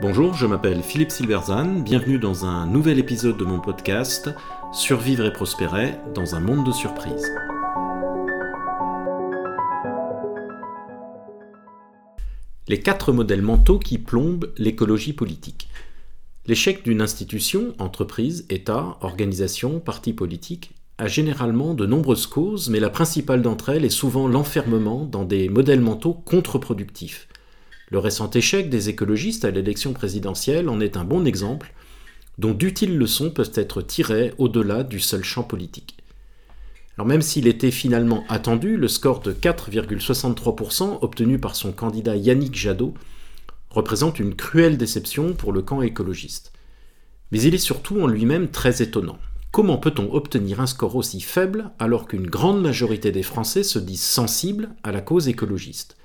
Bonjour, je m'appelle Philippe Silverzan, bienvenue dans un nouvel épisode de mon podcast Survivre et prospérer dans un monde de surprises. Les quatre modèles mentaux qui plombent l'écologie politique. L'échec d'une institution, entreprise, État, organisation, parti politique a généralement de nombreuses causes, mais la principale d'entre elles est souvent l'enfermement dans des modèles mentaux contre-productifs. Le récent échec des écologistes à l'élection présidentielle en est un bon exemple, dont d'utiles leçons peuvent être tirées au-delà du seul champ politique. Alors même s'il était finalement attendu, le score de 4,63% obtenu par son candidat Yannick Jadot représente une cruelle déception pour le camp écologiste. Mais il est surtout en lui-même très étonnant. Comment peut-on obtenir un score aussi faible alors qu'une grande majorité des Français se disent sensibles à la cause écologiste?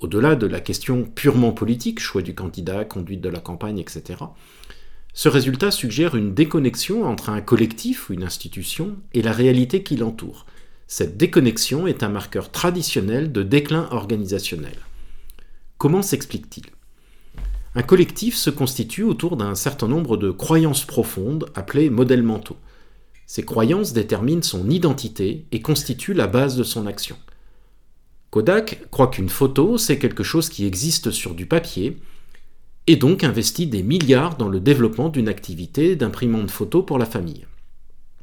Au-delà de la question purement politique, choix du candidat, conduite de la campagne, etc., ce résultat suggère une déconnexion entre un collectif ou une institution et la réalité qui l'entoure. Cette déconnexion est un marqueur traditionnel de déclin organisationnel. Comment s'explique-t-il? Un collectif se constitue autour d'un certain nombre de croyances profondes appelées modèles mentaux. Ces croyances déterminent son identité et constituent la base de son action. Kodak croit qu'une photo, c'est quelque chose qui existe sur du papier, et donc investit des milliards dans le développement d'une activité d'imprimante photo pour la famille.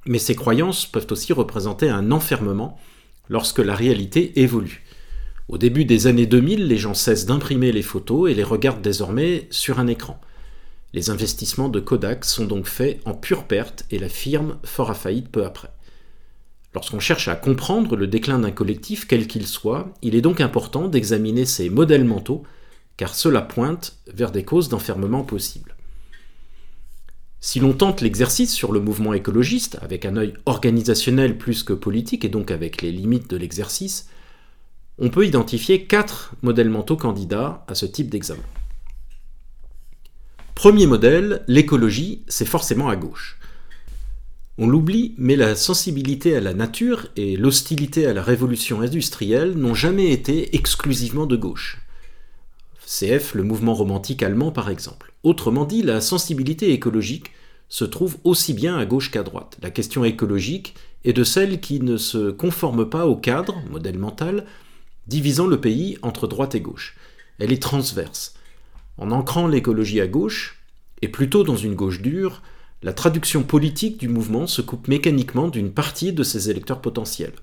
Mais ces croyances peuvent aussi représenter un enfermement lorsque la réalité évolue. Au début des années 2000, les gens cessent d'imprimer les photos et les regardent désormais sur un écran. Les investissements de Kodak sont donc faits en pure perte et la firme fera faillite peu après. Lorsqu'on cherche à comprendre le déclin d'un collectif, quel qu'il soit, il est donc important d'examiner ses modèles mentaux car cela pointe vers des causes d'enfermement possibles. Si l'on tente l'exercice sur le mouvement écologiste, avec un œil organisationnel plus que politique et donc avec les limites de l'exercice, on peut identifier quatre modèles mentaux candidats à ce type d'examen. Premier modèle, l'écologie, c'est forcément à gauche. On l'oublie, mais la sensibilité à la nature et l'hostilité à la révolution industrielle n'ont jamais été exclusivement de gauche. CF, le mouvement romantique allemand par exemple. Autrement dit, la sensibilité écologique se trouve aussi bien à gauche qu'à droite. La question écologique est de celle qui ne se conforme pas au cadre, modèle mental, divisant le pays entre droite et gauche. Elle est transverse. En ancrant l'écologie à gauche, et plutôt dans une gauche dure, la traduction politique du mouvement se coupe mécaniquement d'une partie de ses électeurs potentiels.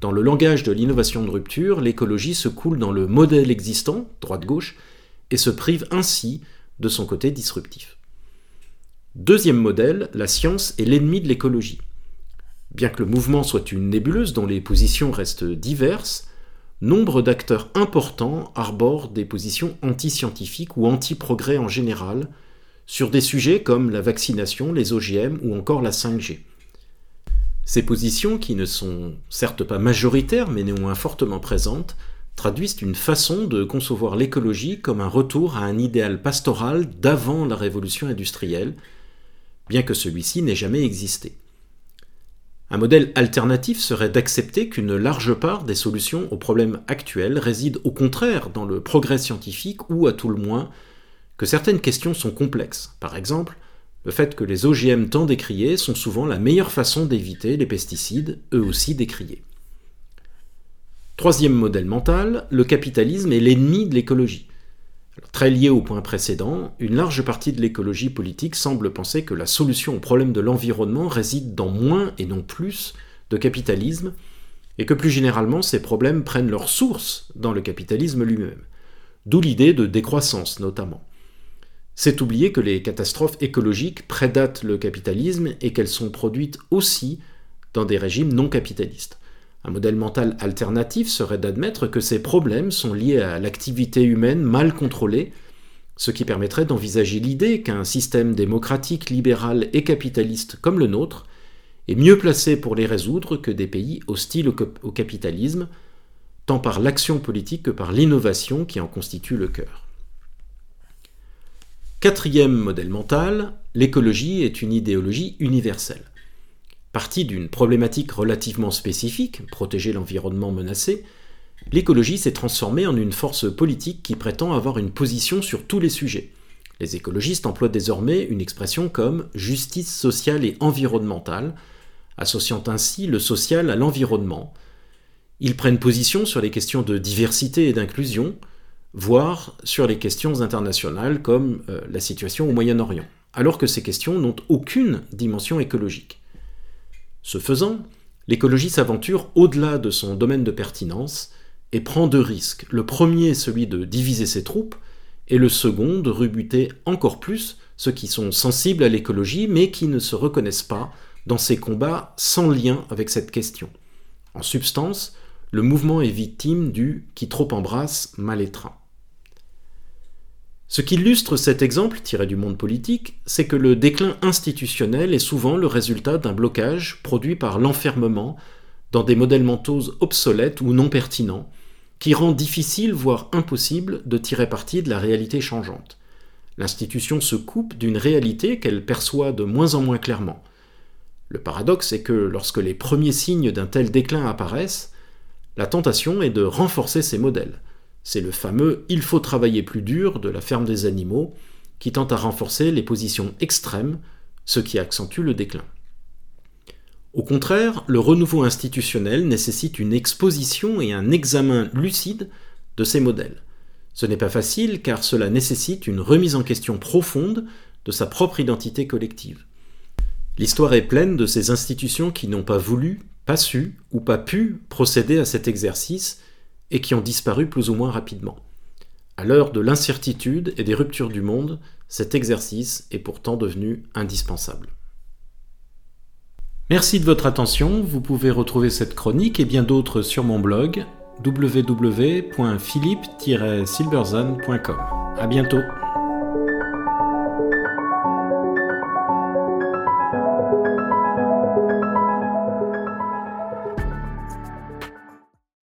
Dans le langage de l'innovation de rupture, l'écologie se coule dans le modèle existant, droite-gauche, et se prive ainsi de son côté disruptif. Deuxième modèle, la science est l'ennemi de l'écologie. Bien que le mouvement soit une nébuleuse dont les positions restent diverses, nombre d'acteurs importants arborent des positions anti-scientifiques ou anti-progrès en général sur des sujets comme la vaccination, les OGM ou encore la 5G. Ces positions, qui ne sont certes pas majoritaires mais néanmoins fortement présentes, traduisent une façon de concevoir l'écologie comme un retour à un idéal pastoral d'avant la révolution industrielle, bien que celui-ci n'ait jamais existé. Un modèle alternatif serait d'accepter qu'une large part des solutions aux problèmes actuels résident au contraire dans le progrès scientifique ou à tout le moins que certaines questions sont complexes. Par exemple, le fait que les OGM tant décriés sont souvent la meilleure façon d'éviter les pesticides, eux aussi décriés. Troisième modèle mental, le capitalisme est l'ennemi de l'écologie. Très lié au point précédent, une large partie de l'écologie politique semble penser que la solution au problème de l'environnement réside dans moins et non plus de capitalisme, et que plus généralement ces problèmes prennent leur source dans le capitalisme lui-même. D'où l'idée de décroissance notamment. C'est oublier que les catastrophes écologiques prédatent le capitalisme et qu'elles sont produites aussi dans des régimes non capitalistes. Un modèle mental alternatif serait d'admettre que ces problèmes sont liés à l'activité humaine mal contrôlée, ce qui permettrait d'envisager l'idée qu'un système démocratique, libéral et capitaliste comme le nôtre est mieux placé pour les résoudre que des pays hostiles au, capitalisme, tant par l'action politique que par l'innovation qui en constitue le cœur. Quatrième modèle mental, l'écologie est une idéologie universelle. Partie d'une problématique relativement spécifique, protéger l'environnement menacé, l'écologie s'est transformée en une force politique qui prétend avoir une position sur tous les sujets. Les écologistes emploient désormais une expression comme justice sociale et environnementale, associant ainsi le social à l'environnement. Ils prennent position sur les questions de diversité et d'inclusion, voire sur les questions internationales comme euh, la situation au Moyen-Orient, alors que ces questions n'ont aucune dimension écologique. Ce faisant, l'écologie s'aventure au-delà de son domaine de pertinence et prend deux risques. Le premier, celui de diviser ses troupes, et le second, de rebuter encore plus ceux qui sont sensibles à l'écologie mais qui ne se reconnaissent pas dans ces combats sans lien avec cette question. En substance, le mouvement est victime du qui trop embrasse mal étreint. Ce qui illustre cet exemple tiré du monde politique, c'est que le déclin institutionnel est souvent le résultat d'un blocage produit par l'enfermement dans des modèles mentaux obsolètes ou non pertinents, qui rend difficile, voire impossible, de tirer parti de la réalité changeante. L'institution se coupe d'une réalité qu'elle perçoit de moins en moins clairement. Le paradoxe est que lorsque les premiers signes d'un tel déclin apparaissent, la tentation est de renforcer ces modèles. C'est le fameux il faut travailler plus dur de la ferme des animaux qui tente à renforcer les positions extrêmes, ce qui accentue le déclin. Au contraire, le renouveau institutionnel nécessite une exposition et un examen lucide de ces modèles. Ce n'est pas facile car cela nécessite une remise en question profonde de sa propre identité collective. L'histoire est pleine de ces institutions qui n'ont pas voulu, pas su ou pas pu procéder à cet exercice et qui ont disparu plus ou moins rapidement. À l'heure de l'incertitude et des ruptures du monde, cet exercice est pourtant devenu indispensable. Merci de votre attention, vous pouvez retrouver cette chronique et bien d'autres sur mon blog www.philippe-silberzan.com. À bientôt.